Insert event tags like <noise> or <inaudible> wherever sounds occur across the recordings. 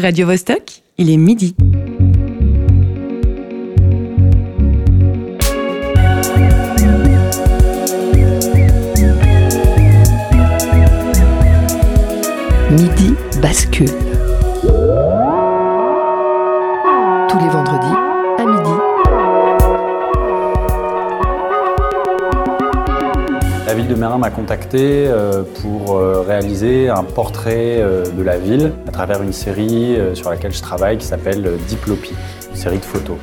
Radio Vostok, il est midi. Midi bascule. Mérin m'a contacté euh, pour euh, réaliser un portrait euh, de la ville à travers une série sur laquelle je travaille qui s'appelle Diplopie, une série de photos.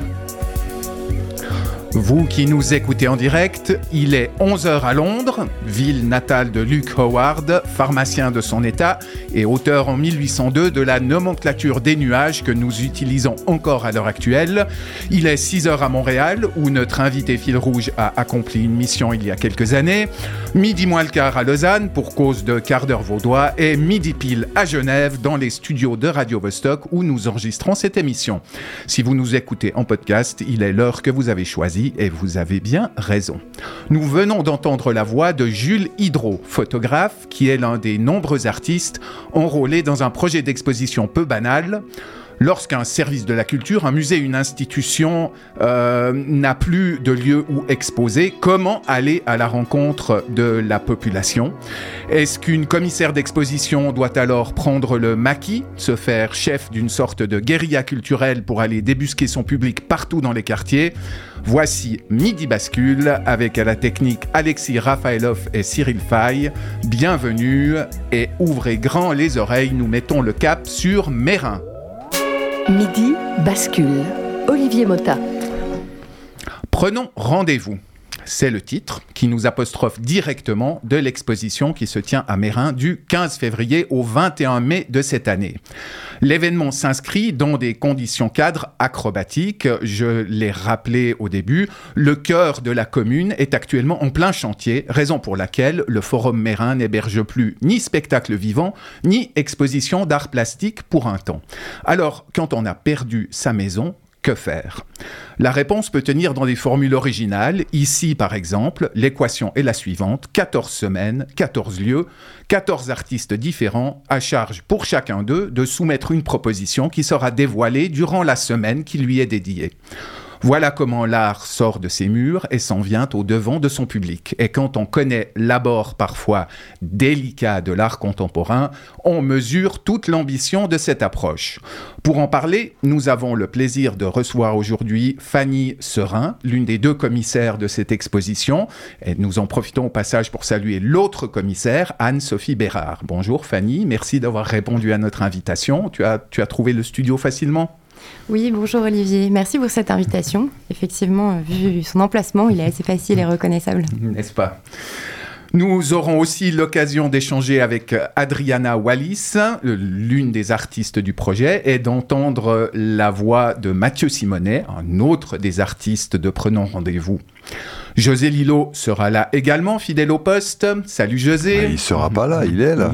Vous qui nous écoutez en direct, il est 11h à Londres, ville natale de Luke Howard, pharmacien de son état et auteur en 1802 de la nomenclature des nuages que nous utilisons encore à l'heure actuelle. Il est 6h à Montréal, où notre invité fil rouge a accompli une mission il y a quelques années, midi moins le quart à Lausanne pour cause de quart d'heure vaudois et midi pile à Genève dans les studios de Radio Vostok où nous enregistrons cette émission. Si vous nous écoutez en podcast, il est l'heure que vous avez choisie et vous avez bien raison. Nous venons d'entendre la voix de Jules Hydro, photographe, qui est l'un des nombreux artistes enrôlés dans un projet d'exposition peu banal lorsqu'un service de la culture, un musée, une institution euh, n'a plus de lieu où exposer, comment aller à la rencontre de la population? Est-ce qu'une commissaire d'exposition doit alors prendre le maquis, se faire chef d'une sorte de guérilla culturelle pour aller débusquer son public partout dans les quartiers? Voici Midi Bascule avec à la technique Alexis Rafaelov et Cyril Fay. Bienvenue et ouvrez grand les oreilles, nous mettons le cap sur Mérin. Midi bascule. Olivier Mota. Prenons rendez-vous. C'est le titre qui nous apostrophe directement de l'exposition qui se tient à Mérin du 15 février au 21 mai de cette année. L'événement s'inscrit dans des conditions cadres acrobatiques. Je l'ai rappelé au début, le cœur de la commune est actuellement en plein chantier, raison pour laquelle le Forum Mérin n'héberge plus ni spectacle vivant, ni exposition d'art plastique pour un temps. Alors, quand on a perdu sa maison, que faire? La réponse peut tenir dans des formules originales. Ici, par exemple, l'équation est la suivante 14 semaines, 14 lieux, 14 artistes différents, à charge pour chacun d'eux de soumettre une proposition qui sera dévoilée durant la semaine qui lui est dédiée. Voilà comment l'art sort de ses murs et s'en vient au devant de son public. Et quand on connaît l'abord parfois délicat de l'art contemporain, on mesure toute l'ambition de cette approche. Pour en parler, nous avons le plaisir de recevoir aujourd'hui Fanny Serin, l'une des deux commissaires de cette exposition. Et nous en profitons au passage pour saluer l'autre commissaire, Anne-Sophie Bérard. Bonjour Fanny, merci d'avoir répondu à notre invitation. Tu as, tu as trouvé le studio facilement? Oui, bonjour Olivier. Merci pour cette invitation. Effectivement, vu son emplacement, il est assez facile et reconnaissable. N'est-ce pas? Nous aurons aussi l'occasion d'échanger avec Adriana Wallis, l'une des artistes du projet, et d'entendre la voix de Mathieu Simonet, un autre des artistes de Prenons Rendez-vous. José Lillo sera là également, fidèle au poste. Salut José. Il il sera pas là, il est là.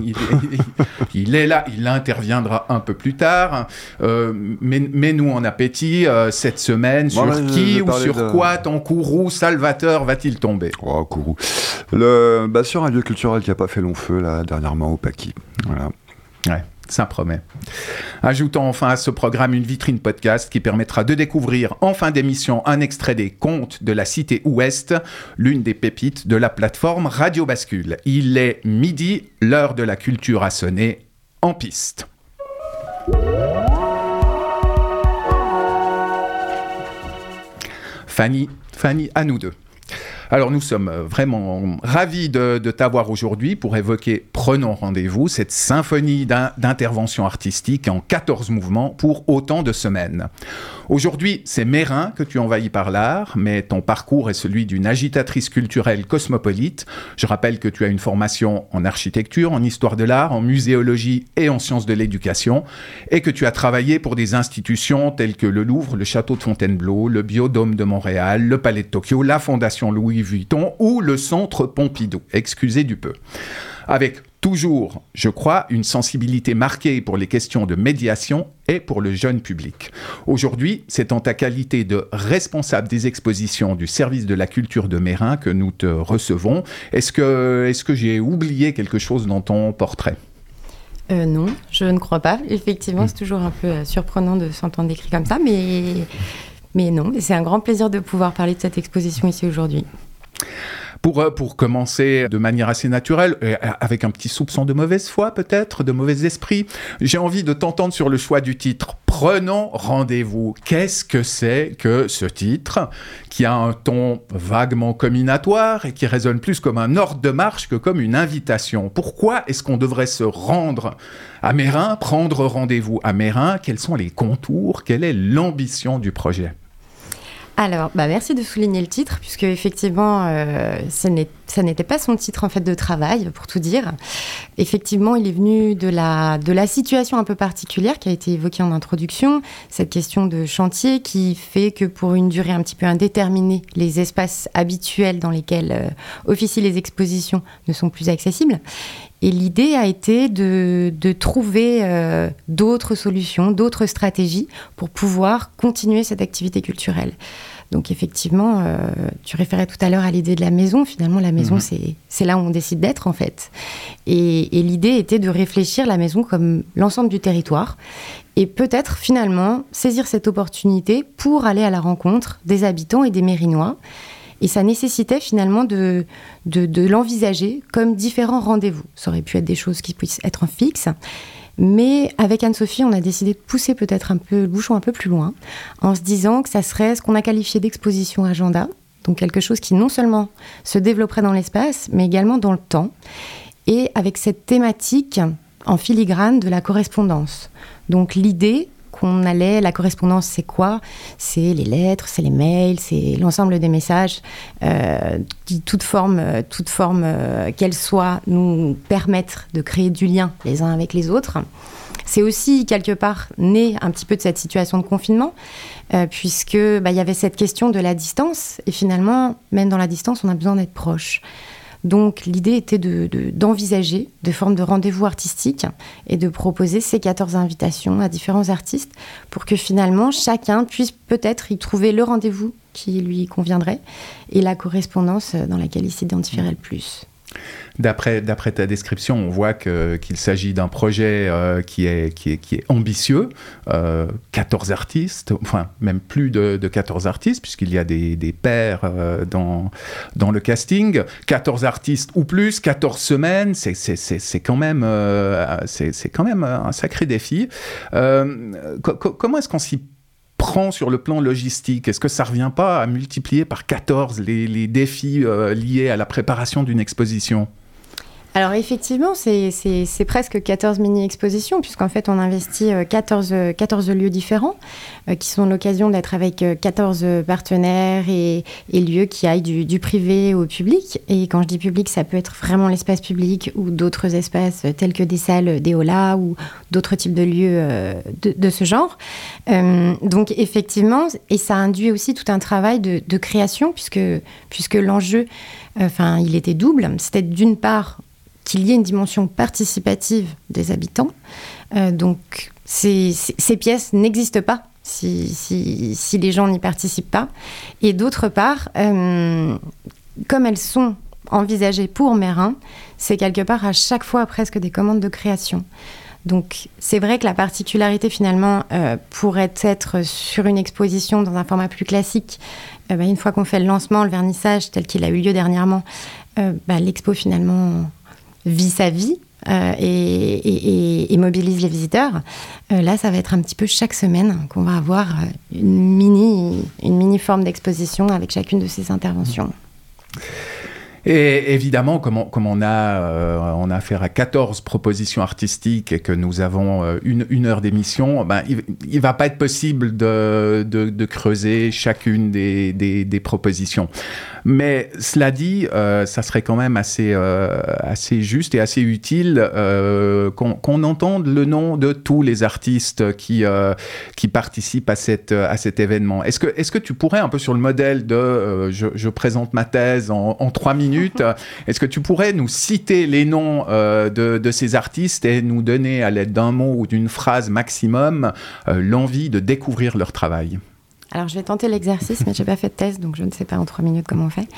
il, est, là, il interviendra un peu plus tard. Euh, Mets-nous en appétit euh, cette semaine sur qui ou sur quoi ton courroux Salvateur va-t-il tomber? Oh, courroux. Le, bah, sur un lieu culturel qui n'a pas fait long feu, là, dernièrement, au. Voilà. Ouais ça promet. Ajoutons enfin à ce programme une vitrine podcast qui permettra de découvrir en fin d'émission un extrait des contes de la cité ouest, l'une des pépites de la plateforme Radio Bascule. Il est midi, l'heure de la culture a sonné, en piste. Fanny, Fanny, à nous deux. Alors nous sommes euh, vraiment ravis de, t'avoir aujourd'hui pour évoquer Prenons rendez-vous, cette symphonie d'intervention artistique en 14 mouvements pour autant de semaines. Aujourd'hui, c'est Mérin que tu envahis par l'art, mais ton parcours est celui d'une agitatrice culturelle cosmopolite. Je rappelle que tu as une formation en architecture, en histoire de l'art, en muséologie et en sciences de l'éducation, et que tu as travaillé pour des institutions telles que le Louvre, le Château de Fontainebleau, le Biodôme de Montréal, le Palais de Tokyo, la Fondation Louis Vuitton ou le Centre Pompidou. Excusez du peu. Toujours, je crois, une sensibilité marquée pour les questions de médiation et pour le jeune public. Aujourd'hui, c'est en ta qualité de responsable des expositions du service de la culture de Mérin que nous te recevons. Est-ce que, est que j'ai oublié quelque chose dans ton portrait? Euh, Non, je ne crois pas. Effectivement, c'est toujours un peu euh, surprenant de s'entendre décrit comme ça, mais, mais non, c'est un grand plaisir de pouvoir parler de cette exposition ici aujourd'hui. Pour, euh, pour commencer de manière assez naturelle, et avec un petit soupçon de mauvaise foi peut-être, de mauvais esprit, j'ai envie de t'entendre sur le choix du titre. Prenons rendez-vous. Qu'est-ce que c'est que ce titre qui a un ton vaguement combinatoire et qui résonne plus comme un ordre de marche que comme une invitation? Pourquoi est-ce qu'on devrait se rendre à Mérin, prendre rendez-vous à Mérin? Quels sont les contours? Quelle est l'ambition du projet? Alors, bah merci de souligner le titre, puisque effectivement, euh, ça n'était pas son titre en fait de travail, pour tout dire. Effectivement, il est venu de la, de la situation un peu particulière qui a été évoquée en introduction, cette question de chantier qui fait que pour une durée un petit peu indéterminée, les espaces habituels dans lesquels euh, officient les expositions ne sont plus accessibles. Et l'idée a été de, de trouver euh, d'autres solutions, d'autres stratégies pour pouvoir continuer cette activité culturelle. Donc effectivement, euh, tu référais tout à l'heure à l'idée de la maison. Finalement, la maison, mhm. c'est là où on décide d'être, en fait. Et, et l'idée était de réfléchir la maison comme l'ensemble du territoire. Et peut-être, finalement, saisir cette opportunité pour aller à la rencontre des habitants et des Mérinois et ça nécessitait finalement de, de, l'envisager comme différents rendez-vous. Ça aurait pu être des choses qui puissent être en fixe. Mais avec Anne-Sophie, on a décidé de pousser peut-être un peu le bouchon un peu plus loin, en se disant que ça serait ce qu'on a qualifié d'exposition agenda, donc quelque chose qui non seulement se développerait dans l'espace, mais également dans le temps, et avec cette thématique en filigrane de la correspondance. Donc l'idée, qu'on allait. La correspondance, c'est quoi? C'est les lettres, c'est les mails, c'est l'ensemble des messages euh, qui, toute forme, toute forme euh, qu'elle soit, nous permettre de créer du lien les uns avec les autres. C'est aussi quelque part né un petit peu de cette situation de confinement, euh, puisque bah, il y avait cette question de la distance. Et finalement, même dans la distance, on a besoin d'être proche. Donc l'idée était d'envisager de, des formes de rendez-vous artistiques et de proposer ces 14 invitations à différents artistes pour que finalement chacun puisse peut-être y trouver le rendez-vous qui lui conviendrait et la correspondance dans laquelle il s'identifierait le plus. D'après, ta description, on voit qu'il s'agit d'un projet euh, qui, est, ambitieux. 14 euh, artistes, enfin même plus de, de 14 artistes, puisqu'il y a des, des pairs euh, dans, le casting. 14 artistes ou plus, 14 semaines, c'est, c'est, quand, même, un sacré défi. comment est-ce qu'on s'y prend sur le plan logistique? Est-ce que ça revient pas à multiplier par 14 les, les défis liés à la préparation d'une exposition? Alors effectivement, c'est presque 14 mini-expositions, puisqu'en fait on investit 14, euh, 14 lieux différents, euh, qui sont l'occasion d'être avec 14 euh, partenaires et, lieux qui aillent du, privé au public. Et quand je dis public, ça peut être vraiment l'espace public ou d'autres espaces tels que des salles, des aulas ou d'autres types de lieux de, ce genre. donc effectivement, et ça induit aussi tout un travail de, de création, puisque, puisque l'enjeu, enfin, il était double. C'était d'une part qu'il y ait une dimension participative des habitants. Euh, donc ces, pièces n'existent pas si, les gens n'y participent pas. Et d'autre part, euh, comme elles sont envisagées pour Mérin, c'est quelque part à chaque fois presque des commandes de création. Donc c'est vrai que la particularité finalement euh, pourrait être sur une exposition dans un format plus classique. Bah, une fois qu'on fait le lancement, le vernissage tel qu'il a eu lieu dernièrement, bah, l'expo finalement vit sa vie euh, et, mobilise les visiteurs. Euh, là, ça va être un petit peu chaque semaine qu'on va avoir euh, une mini, une mini forme d'exposition avec chacune de ces interventions. Et évidemment, comme on, on a, on a affaire à 14 propositions artistiques et que nous avons une, une heure d'émission, ben, il ne va pas être possible de, de, creuser chacune des, des propositions. Mais cela dit, euh, ça serait quand même assez, euh, assez juste et assez utile euh, qu'on entende le nom de tous les artistes qui, qui participent à, cette, à cet événement. Est-ce que, est -ce que tu pourrais, un peu sur le modèle de je, je, présente ma thèse en, en trois minutes, est-ce que tu pourrais nous citer les noms de, de, ces artistes et nous donner, à l'aide d'un mot ou d'une phrase maximum, l'envie de découvrir leur travail? Alors, je vais tenter l'exercice, mais j'ai pas fait de test, donc je ne sais pas en trois minutes comment on fait.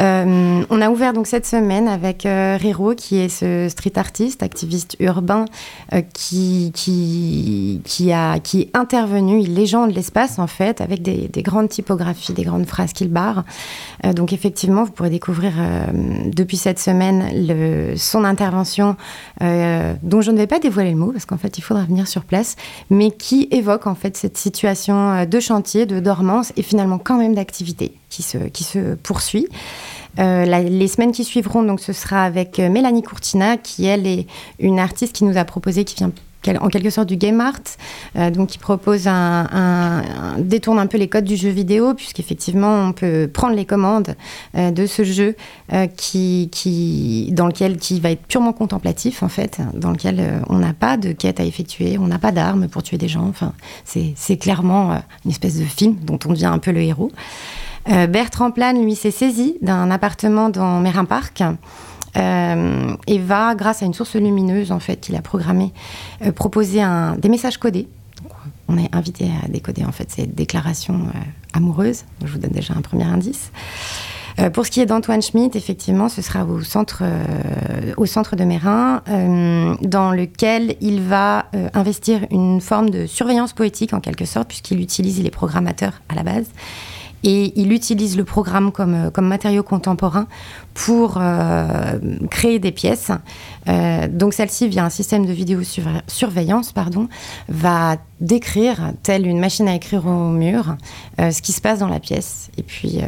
Euh, on a ouvert donc cette semaine avec euh, Riro, qui est ce street artiste, activiste urbain, euh, qui, qui, a, qui est intervenu, il légende l'espace en fait, avec des, des grandes typographies, des grandes phrases qu'il barre. Euh, donc, effectivement, vous pourrez découvrir depuis cette semaine son intervention, dont je ne vais pas dévoiler le mot, parce qu'en fait, il faudra venir sur place, mais qui évoque en fait cette situation de chantier, de dormance et finalement quand même d'activité qui se, poursuit. Euh, les semaines qui suivront, donc, ce sera avec euh, Mélanie Courtina, qui elle est une artiste qui nous a proposé, qui vient en quelque sorte du game art, euh, donc qui propose un, un- un- détourne un peu les codes du jeu vidéo, puisqu'effectivement on peut prendre les commandes euh, de ce jeu euh, qui, dans lequel qui va être purement contemplatif en fait, dans lequel on n'a pas de quête à effectuer, on n'a pas d'armes pour tuer des gens. Enfin, c'est clairement une espèce de film dont on devient un peu le héros. Bertrand Plane, lui, s'est saisi d'un appartement dans Mérin Park. Euh, et va, grâce à une source lumineuse en fait qu'il a programmée, euh, proposer un, des messages codés. On est invité à décoder en fait ces déclarations euh, amoureuses. Je vous donne déjà un premier indice. Pour ce qui est d'Antoine Schmitt, effectivement, ce sera au centre, au centre de Mérin, euh, dans lequel il va investir une forme de surveillance poétique en quelque sorte, puisqu'il utilise, il est programmateur à la base, et il utilise le programme comme, euh, comme matériau contemporain pour euh, créer des pièces. Euh, donc celle-ci, via un système de vidéosurveillance, pardon, va décrire, telle une machine à écrire au mur, ce qui se passe dans la pièce. Et puis,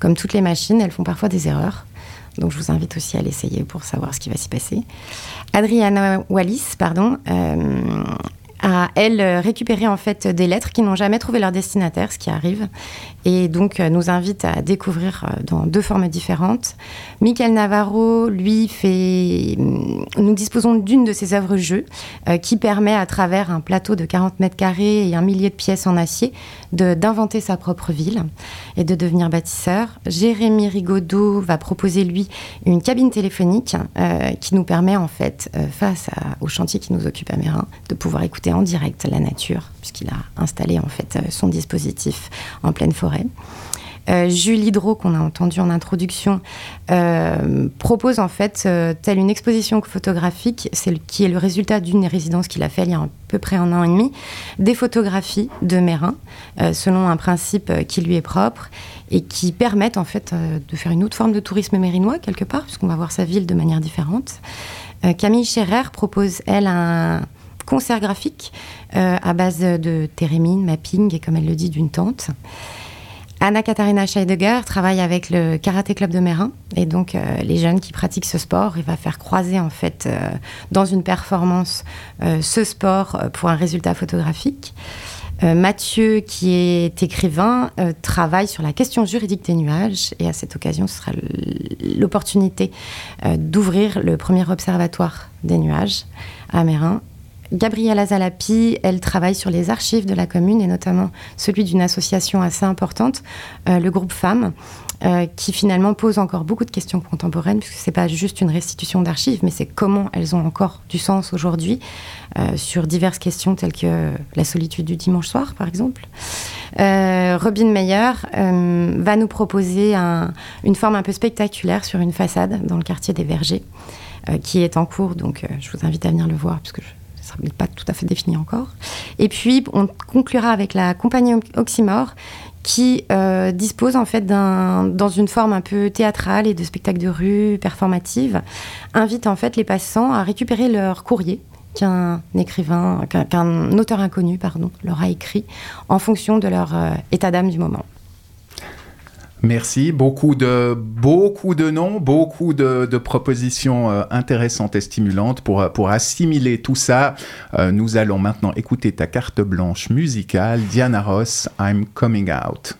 comme toutes les machines, elles font parfois des erreurs. Donc je vous invite aussi à l'essayer pour savoir ce qui va s'y passer. Adriana Wallis, pardon, euh, a, elle, euh, récupéré en fait des lettres qui n'ont jamais trouvé leur destinataire, ce qui arrive, et donc euh, nous invite à découvrir euh, dans deux formes différentes. Michael Navarro, lui, fait... hum, Nous disposons d'une de ses œuvres jeux qui permet, à travers un plateau de 40 mètres carrés et un millier de pièces en acier, d'inventer sa propre ville et de devenir bâtisseur. Jérémy Rigaudot va proposer, lui, une cabine téléphonique qui nous permet, en fait, face à- au chantier qui nous occupe à Mérin, de pouvoir écouter en direct la nature, puisqu'il a installé, en fait, euh, son dispositif en pleine forêt. Euh, Julie Drault, qu'on a entendu en introduction, euh, propose en fait, euh, telle une exposition photographique, c'est qui est le résultat d'une résidence qu'il a fait il y a à peu près un an et demi, des photographies de Mérin, euh, selon un principe qui lui est propre et qui permettent en fait de faire une autre forme de tourisme mérinois quelque part, puisqu'on va voir sa ville de manière différente. Camille Scherer propose, elle, un concert graphique euh, à base de térémine, mapping et, comme elle le dit, d'une tente. Anna-Katharina Scheidegger travaille avec le Karaté Club de Mérin et donc euh, les jeunes qui pratiquent ce sport, il va faire croiser en fait euh, dans une performance ce sport pour un résultat photographique. Mathieu, qui est écrivain, travaille sur la question juridique des nuages et à cette occasion, ce sera l'opportunité d'ouvrir le premier observatoire des nuages à Mérin Gabriela Zalapi, elle travaille sur les archives de la commune et notamment celui d'une association assez importante, euh, le groupe Femmes, euh, qui finalement pose encore beaucoup de questions contemporaines, puisque c'est pas juste une restitution d'archives, mais c'est comment elles ont encore du sens aujourd'hui euh, sur diverses questions telles que la solitude du dimanche soir, par exemple. Robin Meyer va nous proposer un- une forme un peu spectaculaire sur une façade dans le quartier des Vergers, qui est en cours, donc je vous invite à venir le voir, puisque je, ça n'est pas tout à fait défini encore. Et puis, on conclura avec la compagnie Oxymore, qui euh, dispose en fait d'un, dans une forme un peu théâtrale et de spectacle de rue performative, invite en fait les passants à récupérer leur courrier qu'un écrivain, qu'un, auteur inconnu, pardon, leur a écrit en fonction de leur euh, état d'âme du moment. Merci, beaucoup de, beaucoup de noms, beaucoup de, propositions euh, intéressantes et stimulantes pour, euh, pour assimiler tout ça. Euh, nous allons maintenant écouter ta carte blanche musicale, Diana Ross, I'm Coming Out.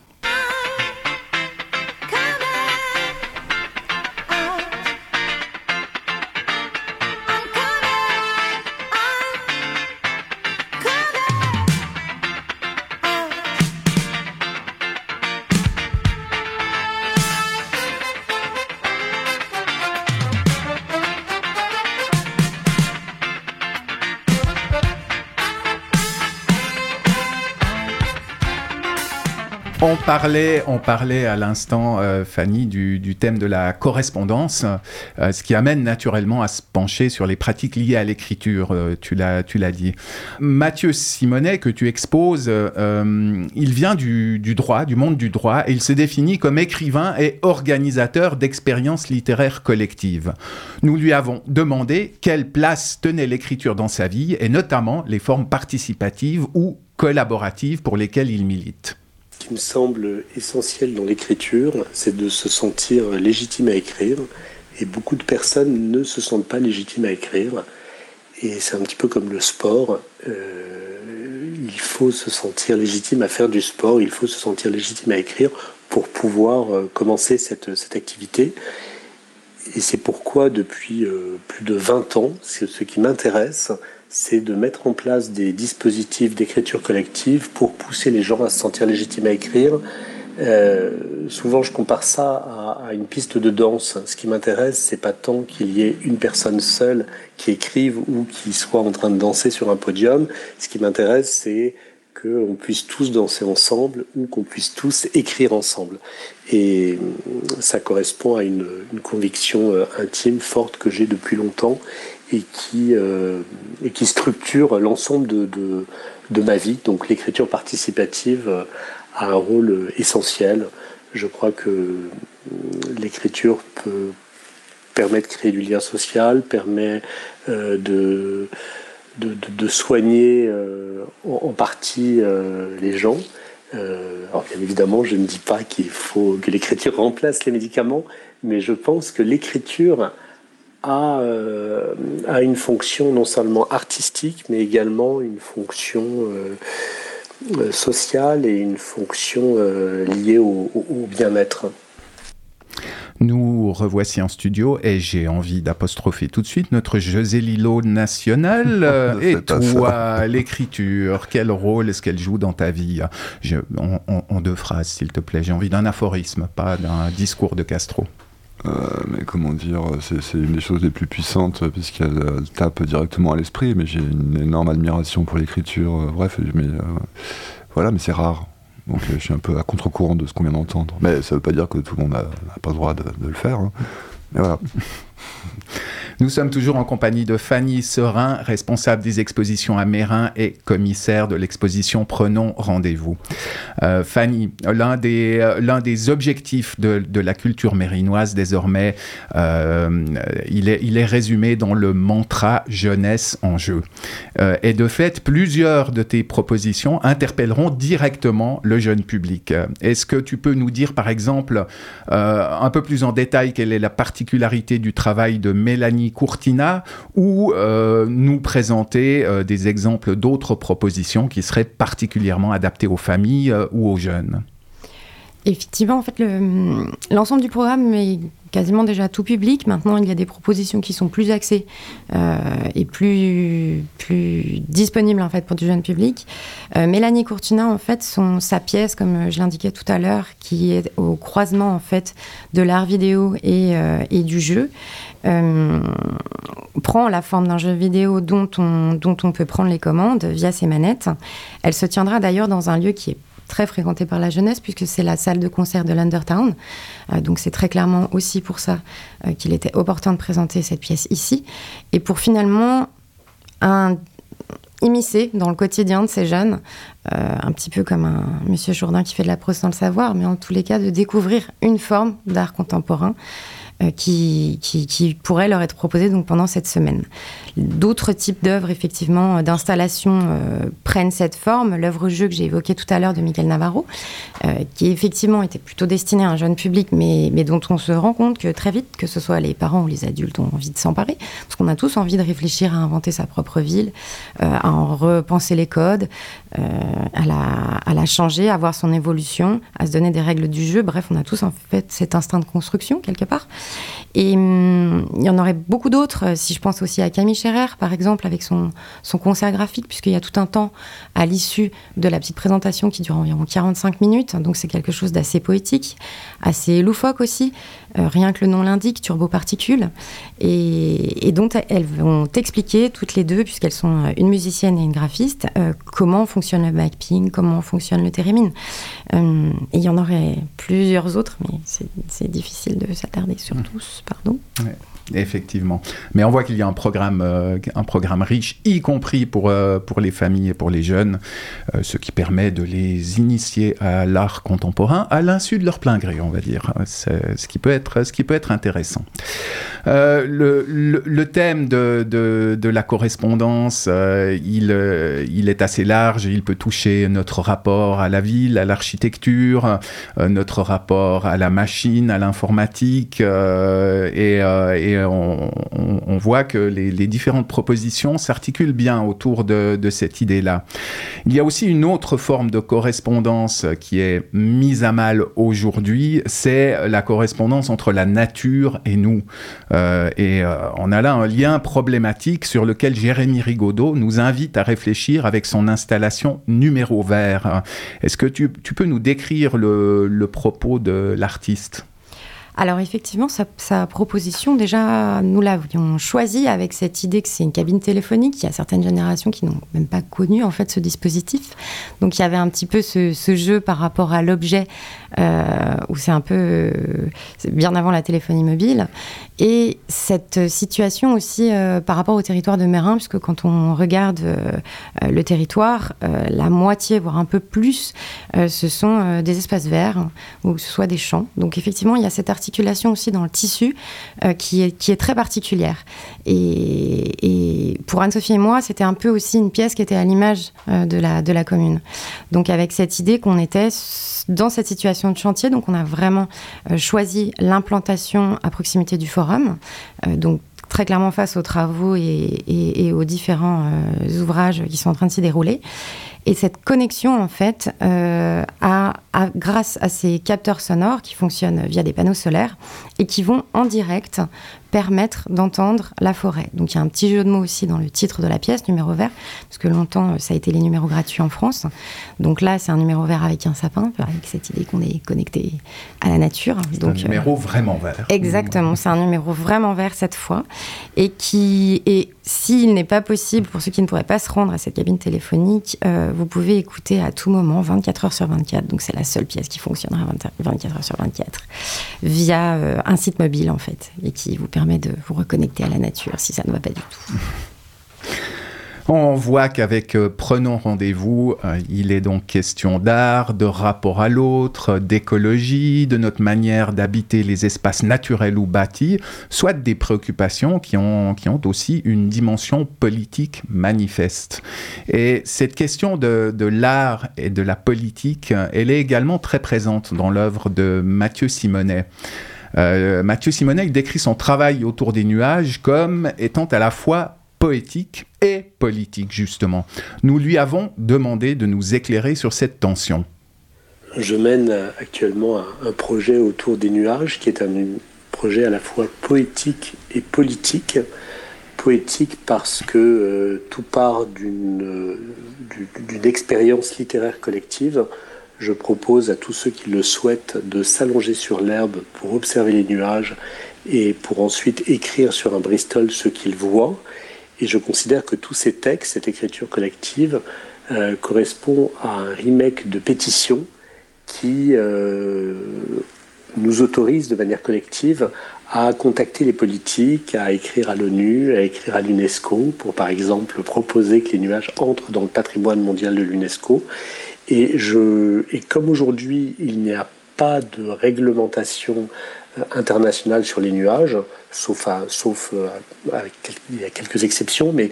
Parlait, on parlait à l'instant, euh, Fanny, du, thème de la correspondance, euh, ce qui amène naturellement à se pencher sur les pratiques liées à l'écriture, euh, tu l'as dit. Mathieu Simonet, que tu exposes, il vient du, du, droit, du monde du droit, et il se définit comme écrivain et organisateur d'expériences littéraires collectives. Nous lui avons demandé quelle place tenait l'écriture dans sa vie, et notamment les formes participatives ou collaboratives pour lesquelles il milite. Qui me semble essentiel dans l'écriture, c'est de se sentir légitime à écrire. Et beaucoup de personnes ne se sentent pas légitimes à écrire. Et c'est un petit peu comme le sport. Euh, il faut se sentir légitime à faire du sport, il faut se sentir légitime à écrire pour pouvoir euh, commencer cette, activité. Et c'est pourquoi depuis euh, plus de 20 ans, ce qui m'intéresse, c'est de mettre en place des dispositifs d'écriture collective pour pousser les gens à se sentir légitimes à écrire. Euh, souvent, je compare ça à, une piste de danse. Ce qui m'intéresse, c'est pas tant qu'il y ait une personne seule qui écrive ou qui soit en train de danser sur un podium. Ce qui m'intéresse, c'est qu'on puisse tous danser ensemble ou qu'on puisse tous écrire ensemble. Et ça correspond à une, une conviction euh, intime, forte que j'ai depuis longtemps et qui, euh, et qui structure l'ensemble de, ma vie. Donc l'écriture participative euh, a un rôle essentiel. Je crois que euh, l'écriture peut permet de créer du lien social, permet euh, de, soigner euh, en, partie euh, les gens. alors bien évidemment, je ne dis pas qu'il faut que l'écriture remplace les médicaments, mais je pense que l'écriture a, euh, a, une fonction non seulement artistique, mais également une fonction euh, euh sociale et une fonction euh, liée au, au, bien-être. Nous revoici en studio et j'ai envie d'apostropher tout de suite notre José Lilo national. <laughs> et toi, l'écriture, quel rôle est-ce qu'elle joue dans ta vie? Je, en, en, en deux phrases, s'il te plaît. J'ai envie d'un aphorisme, pas d'un discours de Castro. Euh, mais comment dire, c'est une des choses les plus puissantes puisqu'elle tape directement à l'esprit. Mais j'ai une énorme admiration pour l'écriture. Euh, bref, mais euh, voilà, mais c'est rare. Donc je suis un peu à contre-courant de ce qu'on vient d'entendre. Mais ça ne veut pas dire que tout le monde n'a pas le droit de, de le faire. Hein. Mais voilà. Nous sommes toujours en compagnie de Fanny Serin, responsable des expositions à Mérin et commissaire de l'exposition Prenons rendez-vous. Euh, Fanny, l'un des, euh, l'un des objectifs de, de, la culture mérinoise désormais, euh, il, est, il est résumé dans le mantra jeunesse en jeu. Et de fait, plusieurs de tes propositions interpelleront directement le jeune public. Est-ce que tu peux nous dire, par exemple, un peu plus en détail quelle est la particularité du travail de Mélanie Courtina ou euh, nous présenter euh, des exemples d'autres propositions qui seraient particulièrement adaptées aux familles euh, ou aux jeunes. Effectivement, en fait, l'ensemble le, du programme est quasiment déjà tout public. Maintenant, il y a des propositions qui sont plus axées euh, et plus, plus disponibles en fait pour du jeune public. Euh, Mélanie Courtina, en fait, son, sa pièce, comme je l'indiquais tout à l'heure, qui est au croisement en fait de l'art vidéo et, euh, et, du jeu, euh, prend la forme d'un jeu vidéo dont on, dont on peut prendre les commandes via ses manettes. Elle se tiendra d'ailleurs dans un lieu qui est très fréquenté par la jeunesse puisque c'est la salle de concert de l'Undertown. Euh, donc c'est très clairement aussi pour ça euh, qu'il était opportun de présenter cette pièce ici et pour finalement un immiscer dans le quotidien de ces jeunes, euh, un petit peu comme un monsieur Jourdain qui fait de la prose sans le savoir, mais en tous les cas de découvrir une forme d'art contemporain qui, qui, qui, pourrait leur être proposée donc pendant cette semaine. D'autres types d'œuvres, effectivement, euh, d'installations euh, prennent cette forme. L'œuvre-jeu que j'ai évoquée tout à l'heure de Miguel Navarro, euh, qui effectivement était plutôt destinée à un jeune public, mais, dont on se rend compte que très vite, que ce soit les parents ou les adultes, ont envie de s'emparer, parce qu'on a tous envie de réfléchir à inventer sa propre ville, euh, à en repenser les codes, euh, à, la, à la changer, à voir son évolution, à se donner des règles du jeu. Bref, on a tous en fait cet instinct de construction quelque part. Et hum, il y en aurait beaucoup d'autres, si je pense aussi à Camille Scherer, par exemple, avec son, son concert graphique, puisqu'il y a tout un temps à l'issue de la petite présentation qui dure environ 45 minutes, donc c'est quelque chose d'assez poétique, assez loufoque aussi, euh, rien que le nom l'indique, turboparticules, et, et dont elles vont expliquer toutes les deux, puisqu'elles sont une musicienne et une graphiste, euh, comment fonctionne le mapping, comment fonctionne le thérémine. Euh, et il y en aurait plusieurs autres, mais c'est difficile de s'attarder sur Mmh. tous, pardon. Ouais, effectivement. Mais on voit qu'il y a un programme, euh, un programme riche, y compris pour, euh, pour les familles et pour les jeunes, euh, ce qui permet de les initier à l'art contemporain à l'insu de leur plein gré, on va dire. C'est ce qui peut être, ce qui peut être intéressant. Le, le- thème de, de- de la correspondance, il, il est assez large. Il peut toucher notre rapport à la ville, à l'architecture, notre rapport à la machine, à l'informatique, et, et on, on- voit que les, différentes propositions s'articulent bien autour de, cette idée-là. Il y a aussi une autre forme de correspondance qui est mise à mal aujourd'hui, c'est la correspondance entre la nature et nous. Euh, et euh, on a là un lien problématique sur lequel Jérémy Rigaudot nous invite à réfléchir avec son installation numéro vert. Est-ce que tu, peux nous décrire le propos de l'artiste? Alors effectivement, sa, proposition, déjà, nous l'avions choisie avec cette idée que c'est une cabine téléphonique. Il y a certaines générations qui n'ont même pas connu en fait ce dispositif. Donc il y avait un petit peu ce, jeu par rapport à l'objet, euh, où c'est un peu euh, bien avant la téléphonie mobile. Et cette situation aussi euh, par rapport au territoire de Mérin, puisque quand on regarde le territoire, la moitié, voire un peu plus, ce sont des espaces verts ou que ce soit des champs. Donc effectivement, il y a cette aussi dans le tissu euh, qui, est, qui est très particulière. Et, pour Anne-Sophie et moi, c'était un peu aussi une pièce qui était à l'image euh, de, la, de la commune. Donc avec cette idée qu'on était dans cette situation de chantier, donc on a vraiment euh, choisi l'implantation à proximité du forum. Donc très clairement face aux travaux et, et- aux différents ouvrages qui sont en train de s'y dérouler. Et cette connexion, en fait, euh, grâce à ces capteurs sonores qui fonctionnent via des panneaux solaires et qui vont en direct permettre d'entendre la forêt. Donc il y a un petit jeu de mots aussi dans le titre de la pièce, numéro vert, parce que longtemps, euh, ça a été les numéros gratuits en France. Donc là, c'est un numéro vert avec un sapin, avec cette idée qu'on est connecté à la nature. C'est Donc, un euh, numéro vraiment vert. Exactement, c'est un numéro vraiment vert cette fois. Et qui, et s'il n'est pas possible, pour ceux qui ne pourraient pas se rendre à cette cabine téléphonique, euh, vous pouvez écouter à tout moment, 24 heures sur 24. Donc c'est la seule pièce qui fonctionnera 20 24 heures sur 24, via euh, un site mobile en fait, et qui vous permet de vous reconnecter à la nature si ça ne va pas du tout. <laughs> On voit qu'avec euh, Prenons rendez-vous, euh, il est donc question d'art, de rapport à l'autre, d'écologie, de notre manière d'habiter les espaces naturels ou bâtis, soit des préoccupations qui ont, qui ont aussi une dimension politique manifeste. Et cette question de, de l'art et de la politique, elle est également très présente dans l'œuvre de Mathieu Simonet. Euh, Mathieu Simonet il décrit son travail autour des nuages comme étant à la fois poétique et politique, justement. Nous lui avons demandé de nous éclairer sur cette tension. Je mène actuellement un, projet autour des nuages qui est un projet à la fois poétique et politique. Poétique parce que euh, tout part euh, du- d'une expérience littéraire collective. Je propose à tous ceux qui le souhaitent de s'allonger sur l'herbe pour observer les nuages et pour ensuite écrire sur un Bristol ce qu'ils voient. Et je considère que tous ces textes, cette écriture collective, euh, correspond à un remake de pétition qui euh, nous autorise de manière collective à contacter les politiques, à écrire à l'ONU, à écrire à l'UNESCO pour par exemple proposer que les nuages entrent dans le patrimoine mondial de l'UNESCO. Et, comme aujourd'hui il n'y a pas de réglementation euh, internationale sur les nuages, sauf, à- euh, quelques exceptions, mais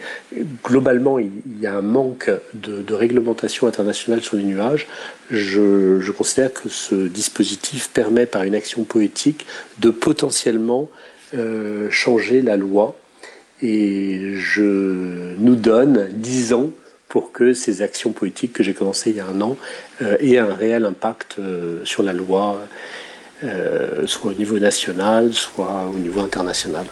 globalement il, y a un manque de, réglementation internationale sur les nuages. Je, considère que ce dispositif permet par une action poétique de potentiellement euh, changer la loi et je nous donne 10 ans pour que ces actions politiques que j'ai commencées il y a un an euh, aient un réel impact euh, sur la loi soit au niveau national, soit au niveau international.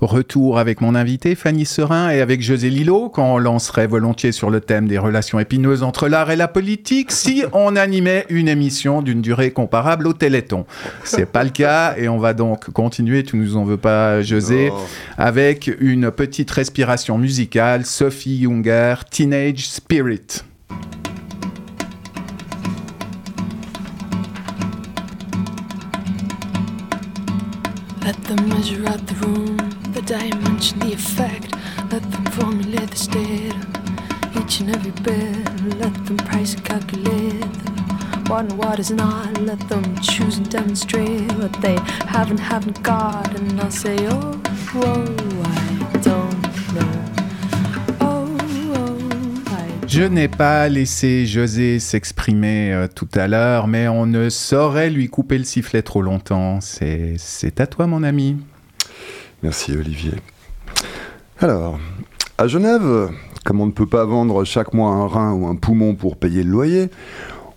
Retour avec mon invité Fanny Serin et avec José Lillo quand on lancerait volontiers sur le thème des relations épineuses entre l'art et la politique si on animait une émission d'une durée comparable au Téléthon. C'est pas le cas et on va donc continuer, tu nous en veux pas José, avec une petite respiration musicale, Sophie Junger, Teenage Spirit. Let them measure out the room, the dimension, the effect. Let them formulate the state of each and every bit. Let them price and calculate what and what is not. Let them choose and demonstrate what they have and haven't got. And I'll say, oh, whoa, I don't know. Oh, oh, Je n'ai pas laissé José s'exprimer euh, tout à l'heure, mais on ne saurait lui couper le sifflet trop longtemps. C'est à toi, mon ami. Merci Olivier. Alors, à Genève, comme on ne peut pas vendre chaque mois un rein ou un poumon pour payer le loyer,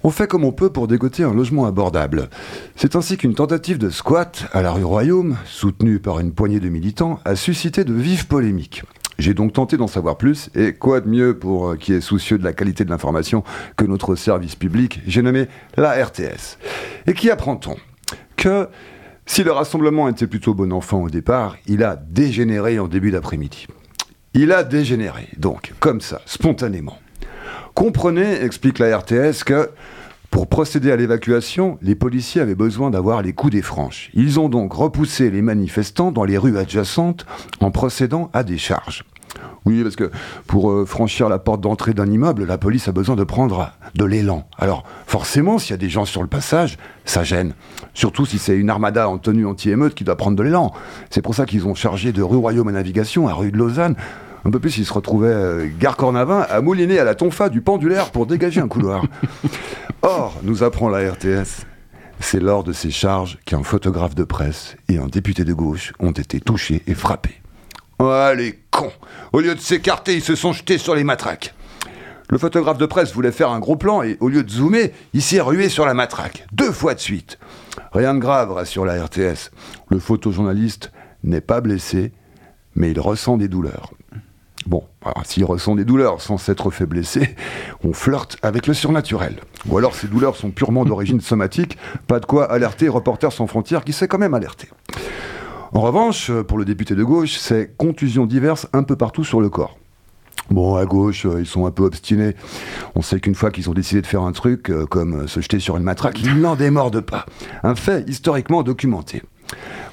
on fait comme on peut pour dégoter un logement abordable. C'est ainsi qu'une tentative de squat à la rue Royaume, soutenue par une poignée de militants, a suscité de vives polémiques. J'ai donc tenté d'en savoir plus, et quoi de mieux pour euh, qui est soucieux de la qualité de l'information que notre service public, j'ai nommé la RTS. Et qui apprend-on? Que si le rassemblement était plutôt bon enfant au départ, il a dégénéré en début d'après-midi. Il a dégénéré, donc, comme ça, spontanément. Comprenez, explique la RTS, que pour procéder à l'évacuation, les policiers avaient besoin d'avoir les coups des franches. Ils ont donc repoussé les manifestants dans les rues adjacentes en procédant à des charges. Oui, parce que pour euh, franchir la porte d'entrée d'un immeuble, la police a besoin de prendre de l'élan. Alors, forcément, s'il y a des gens sur le passage, ça gêne. Surtout si c'est une armada en tenue anti-émeute qui doit prendre de l'élan. C'est pour ça qu'ils ont chargé de rue Royaume à Navigation à rue de Lausanne. Un peu plus, ils se retrouvaient euh, gare Cornavin à mouliner à la tonfa du pendulaire pour dégager un couloir. <laughs> Or, nous apprend la RTS, c'est lors de ces charges qu'un photographe de presse et un député de gauche ont été touchés et frappés. Ah, les cons Au lieu de s'écarter, ils se sont jetés sur les matraques. Le photographe de presse voulait faire un gros plan et au lieu de zoomer, il s'est rué sur la matraque. Deux fois de suite. Rien de grave, rassure la RTS. Le photojournaliste n'est pas blessé, mais il ressent des douleurs. Bon, s'il ressent des douleurs sans s'être fait blesser, <laughs> on flirte avec le surnaturel. Ou alors ces douleurs sont purement d'origine somatique, pas de quoi alerter Reporters sans frontières qui s'est quand même alerté. En revanche, pour le député de gauche, c'est contusions diverses un peu partout sur le corps. Bon, à gauche, euh, ils sont un peu obstinés. On sait qu'une fois qu'ils ont décidé de faire un truc, euh, comme euh, se jeter sur une matraque, ils n'en démordent pas. Un fait historiquement documenté.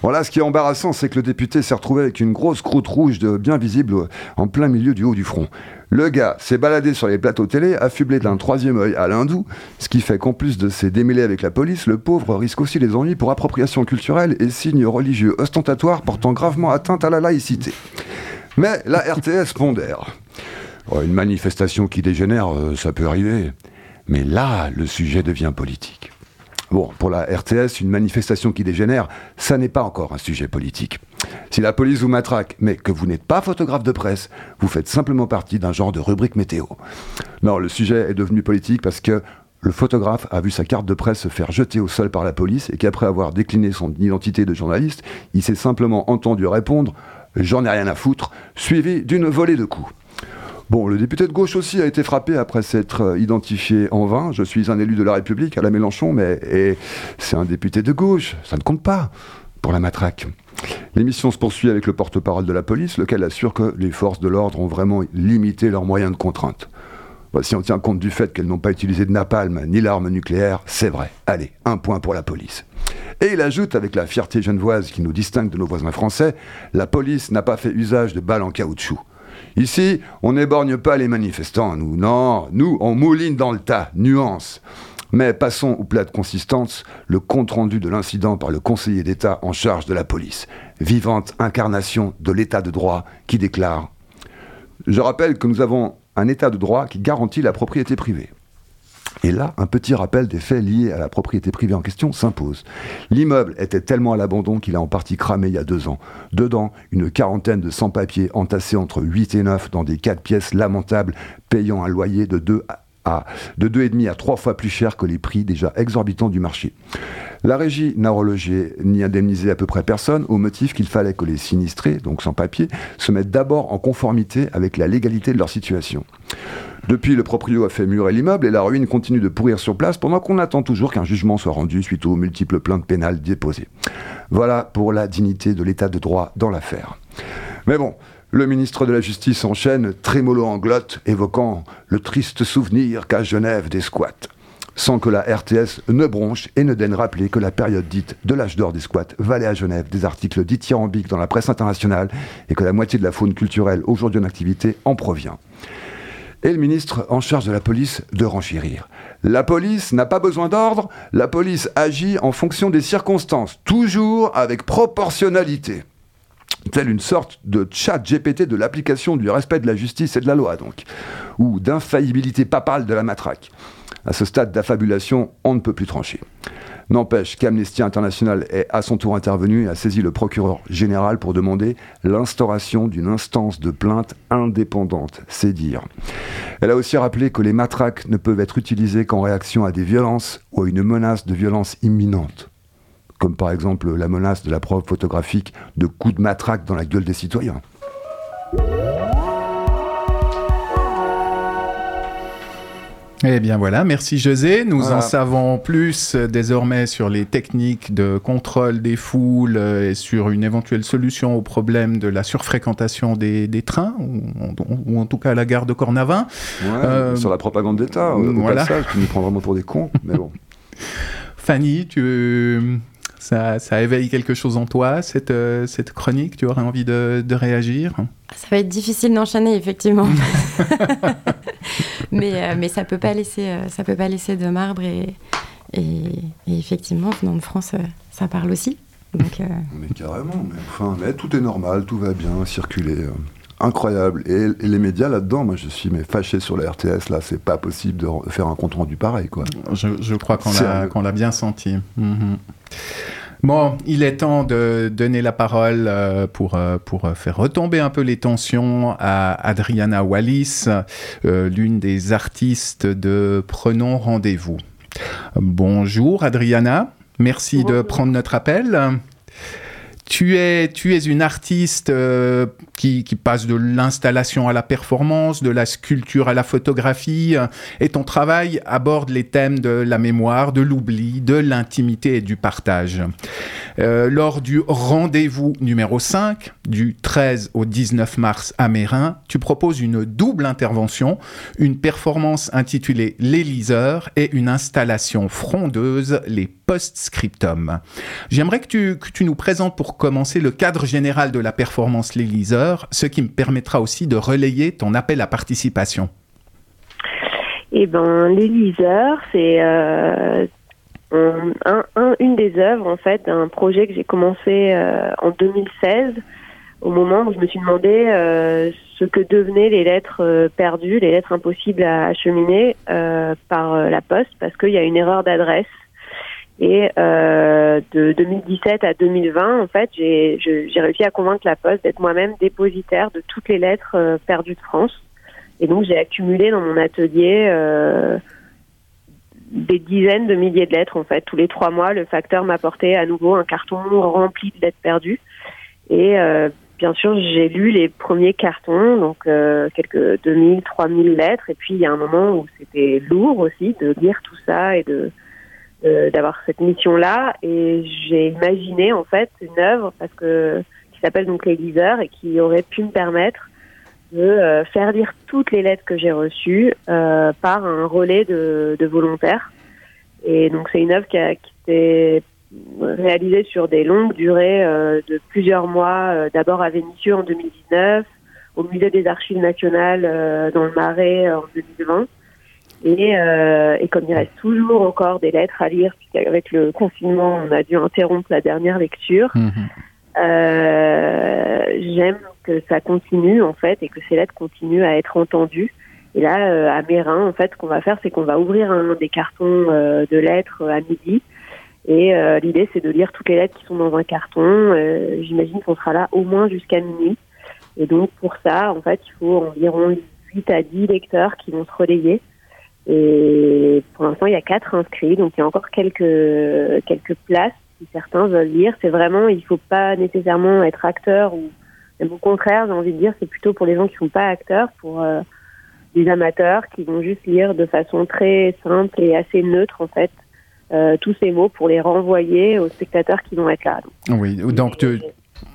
Voilà, ce qui est embarrassant, c'est que le député s'est retrouvé avec une grosse croûte rouge bien visible euh, en plein milieu du haut du front. Le gars s'est baladé sur les plateaux télé, affublé d'un troisième œil à l'hindou, ce qui fait qu'en plus de ses démêlés avec la police, le pauvre risque aussi les ennuis pour appropriation culturelle et signes religieux ostentatoires portant gravement atteinte à la laïcité. Mais la RTS pondère. Oh, une manifestation qui dégénère, euh, ça peut arriver. Mais là, le sujet devient politique. Bon, pour la RTS, une manifestation qui dégénère, ça n'est pas encore un sujet politique. Si la police vous matraque, mais que vous n'êtes pas photographe de presse, vous faites simplement partie d'un genre de rubrique météo. Non, le sujet est devenu politique parce que le photographe a vu sa carte de presse se faire jeter au sol par la police et qu'après avoir décliné son identité de journaliste, il s'est simplement entendu répondre J'en ai rien à foutre, suivi d'une volée de coups. Bon, le député de gauche aussi a été frappé après s'être euh, identifié en vain. Je suis un élu de la République à la Mélenchon, mais c'est un député de gauche. Ça ne compte pas pour la matraque. L'émission se poursuit avec le porte-parole de la police, lequel assure que les forces de l'ordre ont vraiment limité leurs moyens de contrainte. Bon, si on tient compte du fait qu'elles n'ont pas utilisé de napalm ni l'arme nucléaire, c'est vrai. Allez, un point pour la police. Et il ajoute, avec la fierté genevoise qui nous distingue de nos voisins français, la police n'a pas fait usage de balles en caoutchouc. Ici, on n'éborgne pas les manifestants, nous. Non, nous, on mouline dans le tas. Nuance. Mais passons au plat de consistance, le compte-rendu de l'incident par le conseiller d'État en charge de la police, vivante incarnation de l'État de droit qui déclare Je rappelle que nous avons un État de droit qui garantit la propriété privée. Et là, un petit rappel des faits liés à la propriété privée en question s'impose. L'immeuble était tellement à l'abandon qu'il a en partie cramé il y a deux ans. Dedans, une quarantaine de sans-papiers entassés entre 8 et 9 dans des quatre pièces lamentables, payant un loyer de 2 à de 2,5 à 3 fois plus cher que les prix déjà exorbitants du marché. La régie n'a relogé ni indemnisé à peu près personne au motif qu'il fallait que les sinistrés, donc sans papier, se mettent d'abord en conformité avec la légalité de leur situation. Depuis, le proprio a fait murer l'immeuble et la ruine continue de pourrir sur place pendant qu'on attend toujours qu'un jugement soit rendu suite aux multiples plaintes pénales déposées. Voilà pour la dignité de l'état de droit dans l'affaire. Mais bon, le ministre de la Justice enchaîne, trémolo en glotte, évoquant le triste souvenir qu'à Genève des squats. Sans que la RTS ne bronche et ne daigne rappeler que la période dite de l'âge d'or des squats valait à Genève des articles dithyrambiques dans la presse internationale et que la moitié de la faune culturelle aujourd'hui en activité en provient. Et le ministre en charge de la police de renchérir. La police n'a pas besoin d'ordre, la police agit en fonction des circonstances, toujours avec proportionnalité telle une sorte de chat GPT de l'application du respect de la justice et de la loi, donc, ou d'infaillibilité papale de la matraque. À ce stade d'affabulation, on ne peut plus trancher. N'empêche qu'Amnesty International est à son tour intervenu et a saisi le procureur général pour demander l'instauration d'une instance de plainte indépendante, c'est dire. Elle a aussi rappelé que les matraques ne peuvent être utilisées qu'en réaction à des violences ou à une menace de violence imminente comme par exemple la menace de la preuve photographique de coups de matraque dans la gueule des citoyens. Eh bien voilà, merci José. Nous en savons plus euh, désormais sur les techniques de contrôle des foules euh, et sur une éventuelle solution au problème de la surfréquentation des, trains, ou, en tout cas à la gare de Cornavin. Euh, sur la propagande d'État, voilà. ça, tu nous prends vraiment pour des cons, mais bon. <laughs> Fanny, tu, ça, ça, éveille quelque chose en toi, cette, euh, cette chronique Tu aurais envie de, de, réagir? Ça va être difficile d'enchaîner, effectivement. <laughs> mais, euh, mais ça ne peut, pas laisser, euh, ça peut pas laisser de marbre. Et, et, effectivement, venant de France, ça parle aussi. Donc, Mais carrément, mais, enfin, mais tout est normal, tout va bien, circuler incroyable. Et, les médias là-dedans, moi je suis mais fâché sur la RTS, là, c'est pas possible de faire un compte rendu pareil. Quoi. Je, je crois qu'on l'a bien senti. Mhm. Bon, il est temps de donner la parole euh, pour, euh, pour faire retomber un peu les tensions à Adriana Wallis, euh, l'une des artistes de Prenons rendez-vous. Bonjour Adriana, merci de prendre notre appel. Tu es, tu es une artiste euh, qui, qui, passe de l'installation à la performance, de la sculpture à la photographie, euh, et ton travail aborde les thèmes de la mémoire, de l'oubli, de l'intimité et du partage. Euh, lors du rendez-vous numéro 5, du 13 au 19 mars à Mérin, tu proposes une double intervention, une performance intitulée Les liseurs et une installation frondeuse, Les post-scriptum. J'aimerais que tu, nous présentes pour commencer le cadre général de la performance Les Liseurs, ce qui me permettra aussi de relayer ton appel à participation. Eh ben, c'est euh, une des œuvres en fait d'un projet que j'ai commencé euh, en 2016 au moment où je me suis demandé euh, ce que devenaient les lettres perdues, les lettres impossibles à acheminer par la poste parce qu'il y a une erreur d'adresse et euh, de 2017 à 2020, en fait, j'ai réussi à convaincre la Poste d'être moi-même dépositaire de toutes les lettres euh, perdues de France. Et donc, j'ai accumulé dans mon atelier euh, des dizaines de milliers de lettres. En fait, tous les trois mois, le facteur m'apportait à nouveau un carton rempli de lettres perdues. Et euh, bien sûr, j'ai lu les premiers cartons, donc euh, quelques 2000, 3000 lettres. Et puis, il y a un moment où c'était lourd aussi de lire tout ça et de d'avoir cette mission-là. Et j'ai imaginé en fait une œuvre parce que qui s'appelle donc les et qui aurait pu me permettre de euh, faire lire toutes les lettres que j'ai reçues euh, par un relais de, de, volontaires. Et donc c'est une œuvre qui a qui été réalisée sur des longues durées euh, de plusieurs mois d'abord à Vénissieux en 2019 au musée des archives nationales dans le Marais en 2020 et, euh, et, comme il reste toujours encore des lettres à lire, puisqu'avec le confinement, on a dû interrompre la dernière lecture, mhm. euh, j'aime que ça continue en fait et que ces lettres continuent à être entendues. Et là, euh, à Mérin, en fait, ce qu'on va faire, c'est qu'on va ouvrir un des cartons euh, de lettres à midi. Et euh, l'idée, c'est de lire toutes les lettres qui sont dans un carton. J'imagine qu'on sera là au moins jusqu'à minuit. Et donc, pour ça, en fait, il faut environ 8 à 10 lecteurs qui vont se relayer Et pour l'instant, il y a quatre inscrits, donc il y a encore quelques, quelques places si certains veulent lire. C'est vraiment, il ne faut pas nécessairement être acteur ou même au contraire, j'ai envie de dire, c'est plutôt pour les gens qui ne sont pas acteurs, pour euh, des amateurs qui vont juste lire de façon très simple et assez neutre en fait euh, tous ces mots pour les renvoyer aux spectateurs qui vont être là. Oui, donc tu,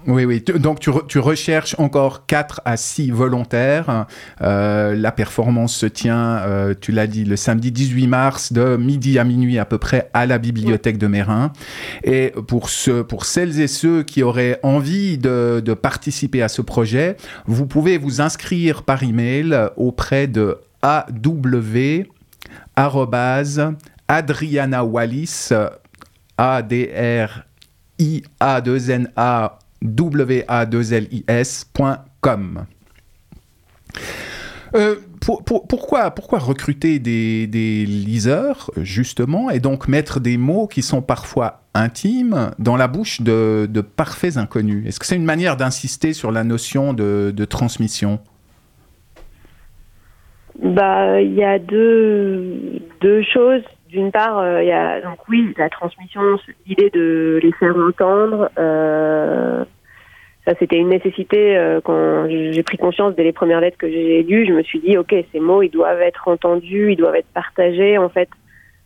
oui, oui. Donc tu, recherches encore 4 à 6 volontaires. Euh, la performance se tient, euh, tu l'as dit, le samedi 18 mars de midi à minuit à peu près à la bibliothèque de Mérin. Et pour, ce, pour celles et ceux qui auraient envie de, participer à ce projet, vous pouvez vous inscrire par email auprès de aw Adriana Wallis, A-D-R-I-A-2-N-A wa2lis.com. Euh, pourquoi, pourquoi recruter des, des, liseurs, justement, et donc mettre des mots qui sont parfois intimes dans la bouche de, de parfaits inconnus? Est-ce que c'est une manière d'insister sur la notion de, de transmission? Bah, il y a deux, deux choses. D'une part, euh, il y a donc oui la transmission, l'idée de les faire entendre. Euh, ça, c'était une nécessité euh, quand j'ai pris conscience dès les premières lettres que j'ai lues. Je me suis dit, ok, ces mots, ils doivent être entendus, ils doivent être partagés. En fait,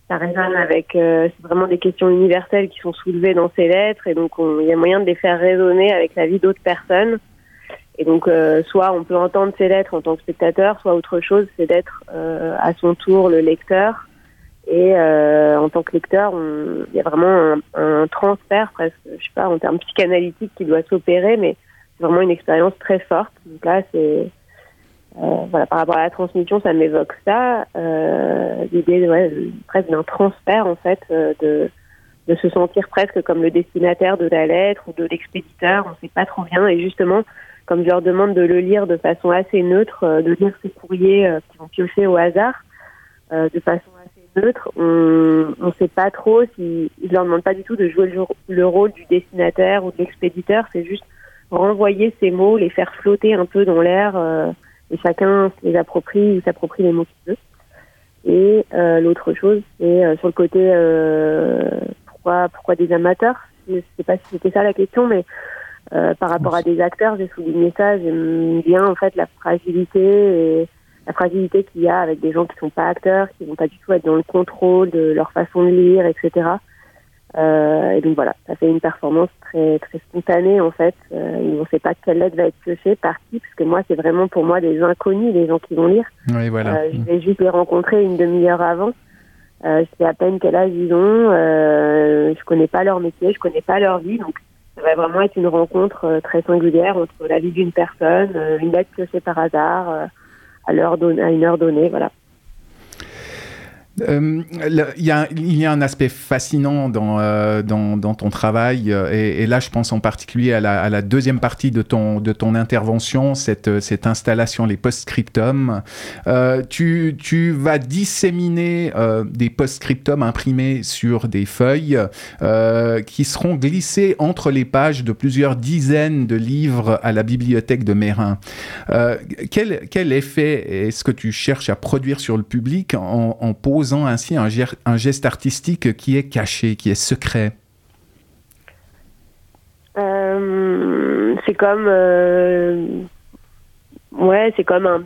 ça résonne avec, c'est vraiment des questions universelles qui sont soulevées dans ces lettres, et donc il y a moyen de les faire résonner avec la vie d'autres personnes. Et donc, soit on peut entendre ces lettres en tant que spectateur, soit autre chose, c'est d'être à son tour le lecteur et euh, en tant que lecteur, il y a vraiment un, transfert presque, je sais pas, en termes psychanalytiques qui doit s'opérer, mais vraiment une expérience très forte. Donc là, c'est euh, voilà, par rapport à la transmission, ça m'évoque ça, euh, l'idée ouais, presque d'un transfert en fait, de se sentir presque comme le destinataire de la lettre ou de l'expéditeur, on ne sait pas trop bien, et justement, comme je leur demande de le lire de façon assez neutre, de lire ces courriers qui vont piocher au hasard, de façon neutre, on ne sait pas trop si je leur demande pas du tout de jouer le, rôle du dessinateur ou de l'expéditeur, c'est juste renvoyer ces mots, les faire flotter un peu dans l'air euh, et chacun les approprie ou s'approprie les mots qu'il veut. Et euh, l'autre chose, c'est euh, sur le côté pourquoi pourquoi des amateurs? Je sais pas si c'était ça la question, mais par rapport à des acteurs, j'ai souligné ça. J'aime bien en fait la fragilité et la fragilité qu'il y a avec des gens qui sont pas acteurs, qui vont pas du tout être dans le contrôle de leur façon de lire, etc. Euh, et donc voilà, ça fait une performance très très spontanée en fait. Euh, on ne sait pas quelle lettre va être piochée par qui, parce que moi c'est vraiment pour moi des inconnus, les gens qui vont lire. Oui, voilà. Euh, je vais juste les rencontrer une demi-heure avant. Euh, je sais à peine quel âge ils ont. Je connais pas leur métier, je connais pas leur vie, donc ça va vraiment être une rencontre très singulière entre la vie d'une personne, une lettre piochée par hasard à, l'heure à une heure donnée. Voilà. Euh, il, y a, il y a un aspect fascinant dans, euh, dans, dans, ton travail, euh, et, et, là je pense en particulier à la, à la, deuxième partie de ton, de ton intervention, cette, cette installation, les post-scriptum. Euh, tu, tu vas disséminer euh, des post-scriptum imprimés sur des feuilles qui seront glissés entre les pages de plusieurs dizaines de livres à la bibliothèque de Mérin. quel, quel effet est-ce que tu cherches à produire sur le public en, en ainsi un, geste artistique qui est caché, qui est secret euh, C'est comme... Euh, ouais, c'est comme un...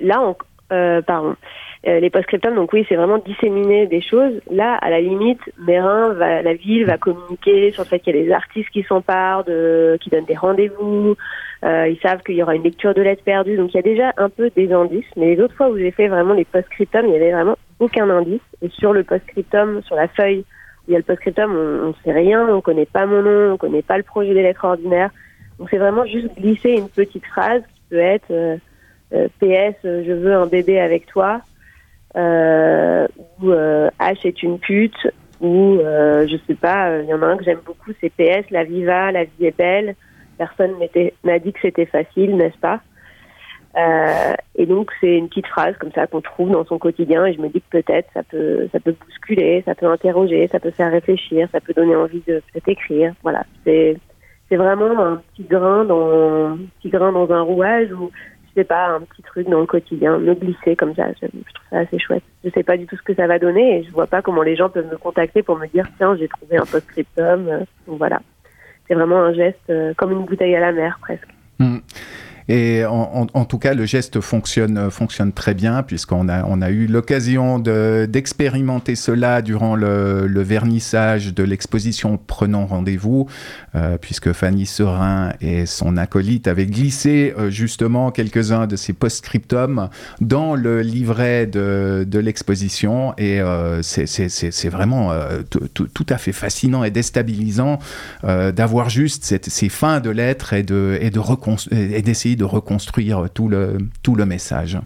Là, euh, pardon. Les post-scriptum, donc oui, c'est vraiment disséminer des choses. Là, à la limite, Mérin, va, la ville va communiquer sur le fait qu'il y a des artistes qui s'emparent, de, qui donnent des rendez-vous, euh, ils savent qu'il y aura une lecture de lettres perdues, donc il y a déjà un peu des indices. Mais les autres fois où j'ai fait vraiment les post-scriptum, il y avait vraiment aucun indice. Et sur le post-scriptum, sur la feuille il y a le post-scriptum, on, ne sait rien, on connaît pas mon nom, on connaît pas le projet des lettres ordinaires. Donc c'est vraiment juste glisser une petite phrase qui peut être euh, euh, PS, je veux un bébé avec toi, euh, ou H est une pute, ou je sais pas, il y en a un que j'aime beaucoup, c'est PS, la vie va, la vie est belle personne m'a dit que c'était facile, n'est-ce pas? Euh, Et donc c'est une petite phrase comme ça qu'on trouve dans son quotidien et je me dis que peut-être ça peut ça peut bousculer, ça peut interroger, ça peut faire réfléchir, ça peut donner envie de peut-être écrire. Voilà, c'est c'est vraiment un petit grain dans un petit grain dans un rouage où sais pas, un petit truc dans le quotidien, me glisser comme ça. Je, trouve ça assez chouette. Je sais pas du tout ce que ça va donner et je vois pas comment les gens peuvent me contacter pour me dire tiens, j'ai trouvé un post-scriptum. Euh, donc voilà. C'est vraiment un geste euh, comme une bouteille à la mer presque. Hmm. Et en, en, en, tout cas, le geste fonctionne, fonctionne très bien, puisqu'on a, on a eu l'occasion d'expérimenter cela durant le, le, vernissage de l'exposition Prenons rendez-vous, euh, puisque Fanny Serin et son acolyte avaient glissé euh, justement quelques-uns de ces post-scriptums dans le livret de, de l'exposition. Et euh, c'est vraiment euh, tout à fait fascinant et déstabilisant euh, d'avoir juste cette, ces fins de lettres et d'essayer de, et d'essayer de reconstruire tout le, tout le message.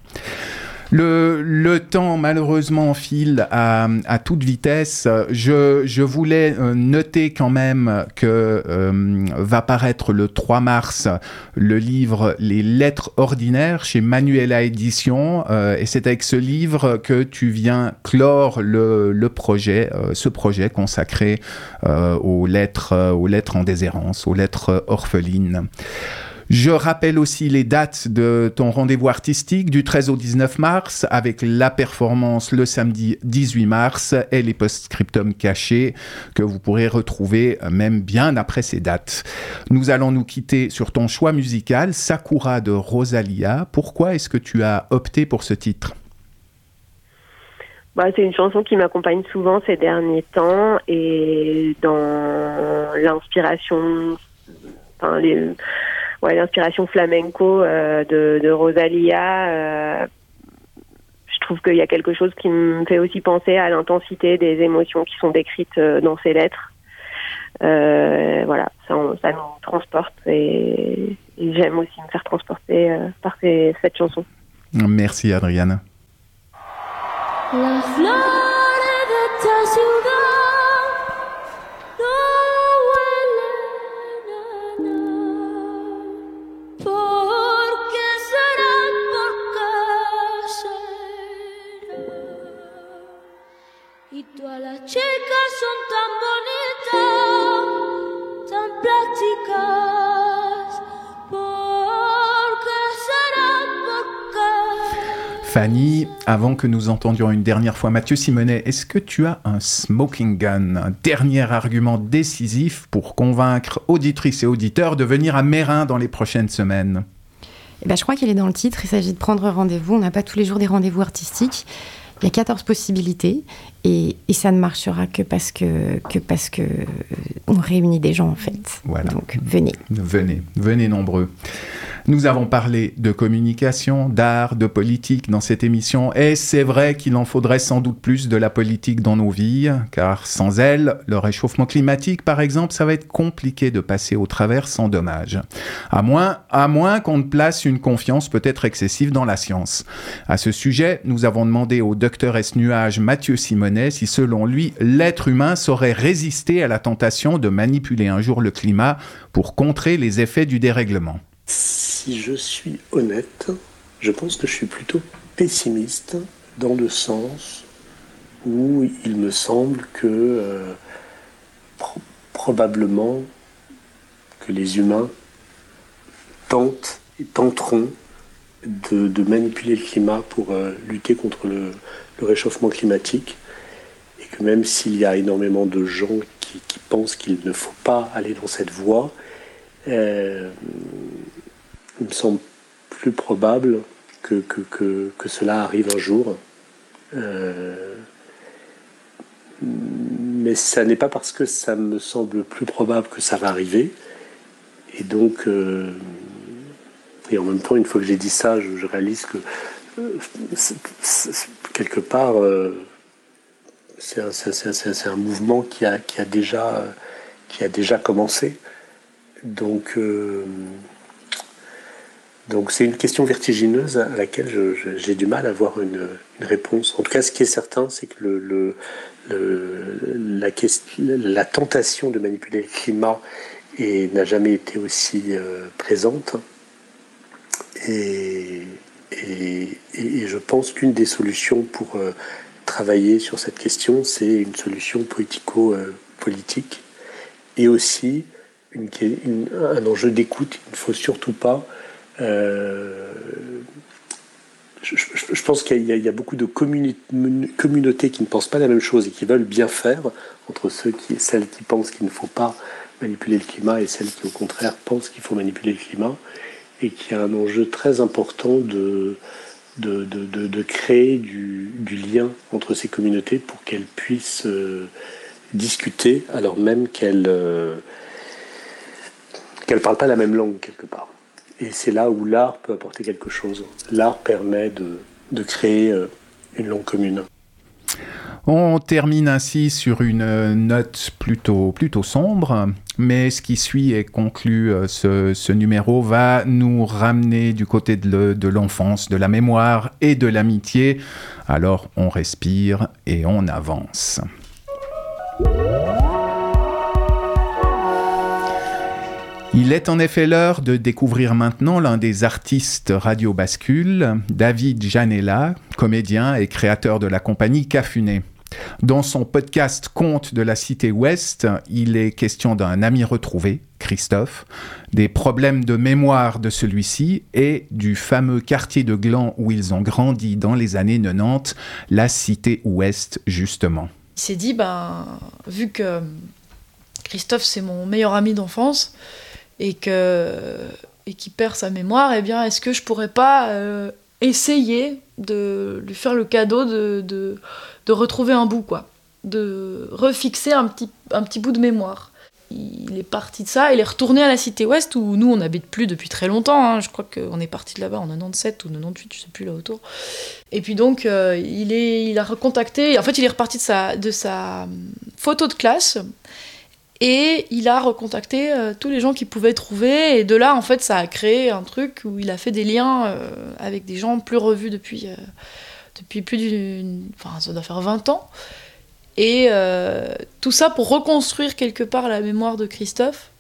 Le, le, temps malheureusement file à, à toute vitesse. Je, je, voulais noter quand même que euh, va paraître le 3 mars le livre Les lettres ordinaires chez Manuela Édition euh, et c'est avec ce livre que tu viens clore le, le projet, euh, ce projet consacré euh, aux lettres, aux lettres en déshérence, aux lettres orphelines. Je rappelle aussi les dates de ton rendez-vous artistique du 13 au 19 mars avec la performance le samedi 18 mars et les post-scriptums cachés que vous pourrez retrouver même bien après ces dates. Nous allons nous quitter sur ton choix musical Sakura de Rosalia. Pourquoi est-ce que tu as opté pour ce titre? Bah, c'est une chanson qui m'accompagne souvent ces derniers temps et dans l'inspiration, enfin les, ouais, l'inspiration flamenco euh, de, de, Rosalia. Euh, je trouve qu'il y a quelque chose qui me fait aussi penser à l'intensité des émotions qui sont décrites euh, dans ces lettres. Euh, voilà, ça, ça, nous transporte et, et j'aime aussi me faire transporter par ces, cette chanson. Merci Adriana. La chicas son tan bonitas, tan plásticas. ¿Por qué será? ¿Por qué? Fanny, avant que nous entendions une dernière fois Mathieu Simonet, est-ce que tu as un smoking gun, un dernier argument décisif pour convaincre auditrices et auditeurs de venir à Mérin dans les prochaines semaines? Eh ben, Je crois qu'il est dans le titre, il s'agit de prendre rendez-vous. On n'a pas tous les jours des rendez-vous artistiques. Il y a 14 possibilités et, et, ça ne marchera que parce que, que parce que on réunit des gens en fait. Voilà. Donc venez. Venez, venez nombreux. Nous avons parlé de communication, d'art, de politique dans cette émission, et c'est vrai qu'il en faudrait sans doute plus de la politique dans nos vies, car sans elle, le réchauffement climatique, par exemple, ça va être compliqué de passer au travers sans dommage. À moins, à moins qu'on ne place une confiance peut-être excessive dans la science. À ce sujet, nous avons demandé au docteur S nuage Mathieu Si selon lui, l'être humain saurait résister à la tentation de manipuler un jour le climat pour contrer les effets du dérèglement. Si je suis honnête, je pense que je suis plutôt pessimiste dans le sens où il me semble que euh, pro probablement que les humains tentent et tenteront de, manipuler le climat pour euh, lutter contre le, réchauffement climatique que même s'il y a énormément de gens qui, pensent qu'il ne faut pas aller dans cette voie, euh, il me semble plus probable que, que, que, cela arrive un jour. Euh, mais ça n'est pas parce que ça me semble plus probable que ça va arriver. Et donc, euh, et en même temps, une fois que j'ai dit ça, je, réalise que quelque part, c'est un, mouvement qui a, déjà, déjà commencé. Donc, euh, donc c'est une question vertigineuse à laquelle j'ai du mal à avoir une, réponse. En tout cas, ce qui est certain, c'est que la, tentation de manipuler le climat n'a jamais été aussi euh, présente. Et, je pense qu'une des solutions pour euh, travailler sur cette question, c'est une solution politico-politique et aussi un enjeu d'écoute. Il ne faut surtout pas Euh, je, pense qu'il y, y a beaucoup de communautés qui ne pensent pas la même chose et qui veulent bien faire, entre ceux qui, celles qui pensent qu'il ne faut pas manipuler le climat et celles qui, au contraire, pensent qu'il faut manipuler le climat, et qu'il y a un enjeu très important de, de, de- de- créer du, du lien entre ces communautés pour qu'elles puissent euh, discuter alors même qu'elles euh, qu'elles parlent pas la même langue quelque part. Et c'est là où l'art peut apporter quelque chose. L'art permet de, de créer euh, une langue commune. On termine ainsi sur une euh, note plutôt, sombre, mais ce qui suit et conclut euh, ce, ce numéro va nous ramener du côté de l'enfance, de la mémoire et de l'amitié. Alors on respire et on avance. Il est en effet l'heure de découvrir maintenant l'un des artistes Radio Bascule, David Janella, comédien et créateur de la compagnie Cafuné. Dans son podcast Conte de la Cité Ouest, il est question d'un ami retrouvé, Christophe, des problèmes de mémoire de celui-ci et du fameux quartier de Gland où ils ont grandi dans les années 90, la Cité Ouest justement. Il s'est dit, ben, vu que Christophe, c'est mon meilleur ami d'enfance, et que et qu'il perd sa mémoire, eh bien, est-ce que je pourrais pas euh, essayer de lui faire le cadeau de, de, de retrouver un bout, quoi, de refixer un petit, un petit bout de mémoire. Il est parti de ça, il est retourné à la Cité Ouest où nous on n'habite plus depuis très longtemps. hein. Je crois qu'on est parti de là-bas en 97 ou 98, je sais plus là autour. Et puis donc euh, il, est, il a recontacté, en fait il est reparti de sa, de sa hum, photo de classe et il a recontacté euh, tous les gens qu'il pouvait trouver. Et de là en fait ça a créé un truc où il a fait des liens euh, avec des gens plus revus depuis, euh, depuis plus d'une... Enfin ça doit faire 20 ans. Et euh, tout ça pour reconstruire quelque part la mémoire de Christophe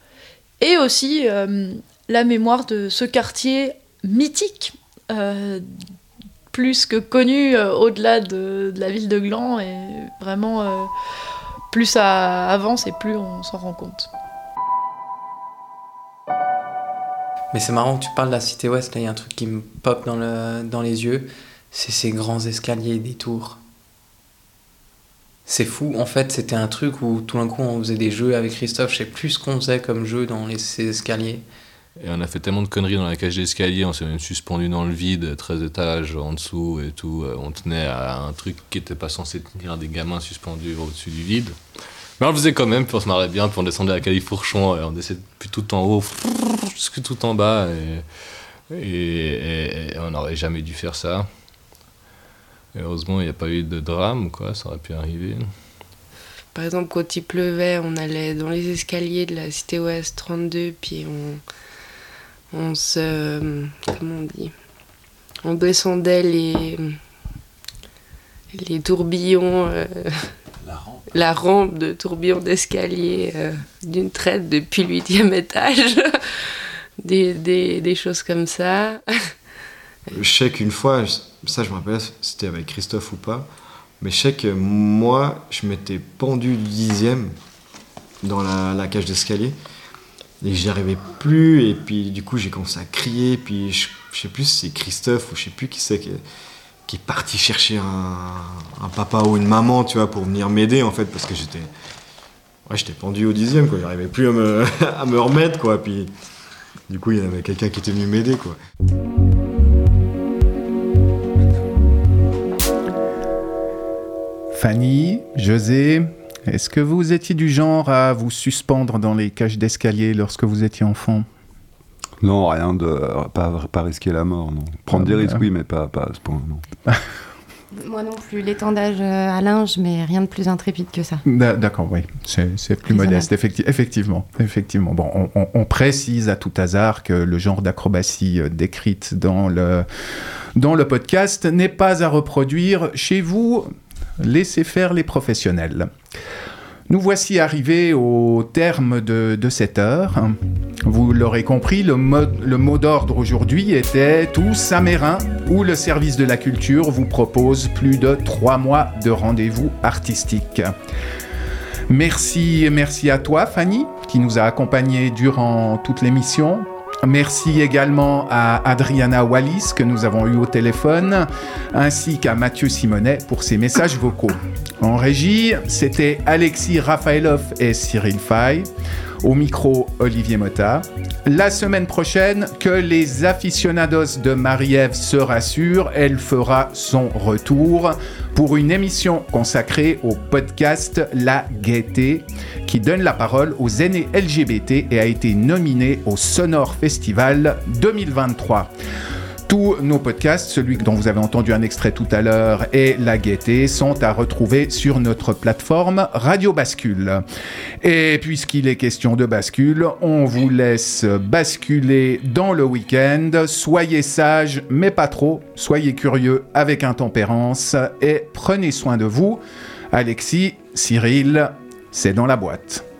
et aussi euh, la mémoire de ce quartier mythique, euh, plus que connu au-delà de, la ville de Gland. Et vraiment, plus ça avance et plus on s'en rend compte. Mais c'est marrant que tu parles de la cité ouest, là il y a un truc qui me pop dans les yeux, c'est ces grands escaliers des tours. C'est fou, en fait c'était un truc où tout d'un coup on faisait des jeux avec Christophe, je sais plus ce qu'on faisait comme jeu dans les, ces escaliers. Et on a fait tellement de conneries dans la cage d'escalier, on s'est même suspendu dans le vide, 13 étages en dessous et tout. Euh, On tenait à un truc qui était pas censé tenir des gamins suspendus au-dessus du vide. Mais on le faisait quand même, puis on se marrait bien, puis on descendait à Califourchon, et on descendait depuis tout en haut jusque tout en bas, et, et- et- et on n'aurait jamais dû faire ça. Et heureusement, il n'y a pas eu de drame, quoi, ça aurait pu arriver. Par exemple, quand il pleuvait, on allait dans les escaliers de la cité ouest 32, puis on, on se. Comment on dit On descendait les. les tourbillons. euh, la rampe de tourbillon d'escalier euh, d'une traite depuis le huitième étage. <laughs> des, des, des choses comme ça. Je sais qu'une fois, ça je me rappelle, c'était avec Christophe ou pas, mais je sais que moi, je m'étais pendu du dixième dans la, cage d'escalier. Et j'y arrivais plus. Et puis du coup j'ai commencé à crier. Puis je, je sais plus si c'est Christophe ou je sais plus qui c'est qui, est parti chercher un, un papa ou une maman tu vois pour venir m'aider en fait parce que j'étais ouais, j'étais pendu au dixième quoi. J'arrivais plus à me, <laughs> à me remettre quoi. Puis du coup il y avait quelqu'un qui était venu m'aider quoi Fanny, José, est-ce que vous étiez du genre à vous suspendre dans les cages d'escalier lorsque vous étiez enfant? Non, rien de. Pas, pas risquer la mort, non. Prendre Ah, des ouais. risques, oui, mais pas, pas à ce point, non. <laughs> Moi non plus, l'étendage euh, à linge, mais rien de plus intrépide que ça. D'a- D'accord, oui, c'est c'est plus modeste, effecti- effectivement. effectivement. Bon, on, on- on précise à tout hasard que le genre d'acrobatie euh, décrite dans le, dans le podcast n'est pas à reproduire chez vous. Laissez faire les professionnels. Nous voici arrivés au terme de, cette heure. Vous l'aurez compris, le, mot- d'ordre aujourd'hui était tous amérin, où le service de la culture vous propose plus de trois mois de rendez-vous artistiques. Merci, merci à toi, Fanny, qui nous a accompagnés durant toute l'émission. Merci également à Adriana Wallis que nous avons eu au téléphone, ainsi qu'à Mathieu Simonet pour ses messages vocaux. En régie, c'était Alexis Rafaelov et Cyril Fay. Au micro, Olivier Mota. La semaine prochaine, que les aficionados de Marie-Ève se rassurent, elle fera son retour pour une émission consacrée au podcast La Gaieté, qui donne la parole aux aînés LGBT et a été nominée au Sonore Festival 2023. Tous nos podcasts, celui dont vous avez entendu un extrait tout à l'heure et La Gaieté, sont à retrouver sur notre plateforme Radio Bascule. Et puisqu'il est question de bascule, on vous laisse basculer dans le week-end. Soyez sages, mais pas trop. Soyez curieux avec intempérance et prenez soin de vous. Alexis, Cyril, c'est dans la boîte.